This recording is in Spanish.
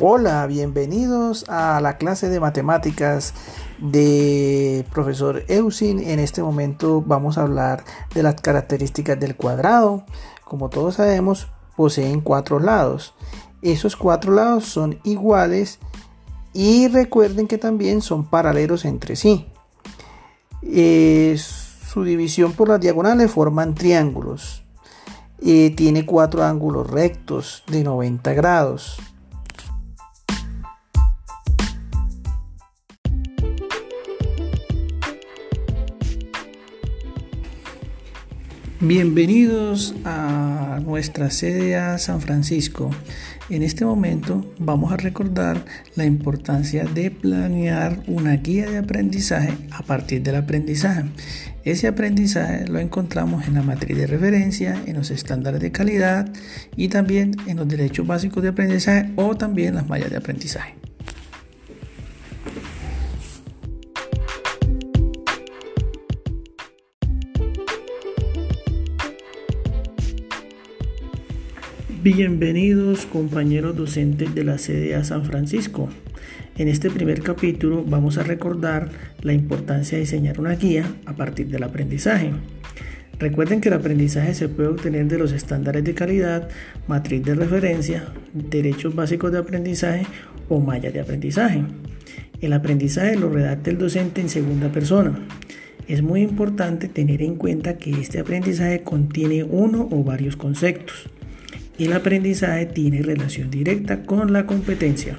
Hola, bienvenidos a la clase de matemáticas de profesor Eusin. En este momento vamos a hablar de las características del cuadrado. Como todos sabemos, poseen cuatro lados. Esos cuatro lados son iguales y recuerden que también son paralelos entre sí. Eh, su división por las diagonales forman triángulos. Eh, tiene cuatro ángulos rectos de 90 grados. Bienvenidos a nuestra sede a San Francisco. En este momento vamos a recordar la importancia de planear una guía de aprendizaje a partir del aprendizaje. Ese aprendizaje lo encontramos en la matriz de referencia, en los estándares de calidad y también en los derechos básicos de aprendizaje o también las mallas de aprendizaje. Bienvenidos compañeros docentes de la CDA San Francisco. En este primer capítulo vamos a recordar la importancia de diseñar una guía a partir del aprendizaje. Recuerden que el aprendizaje se puede obtener de los estándares de calidad, matriz de referencia, derechos básicos de aprendizaje o malla de aprendizaje. El aprendizaje lo redacta el docente en segunda persona. Es muy importante tener en cuenta que este aprendizaje contiene uno o varios conceptos. El aprendizaje tiene relación directa con la competencia.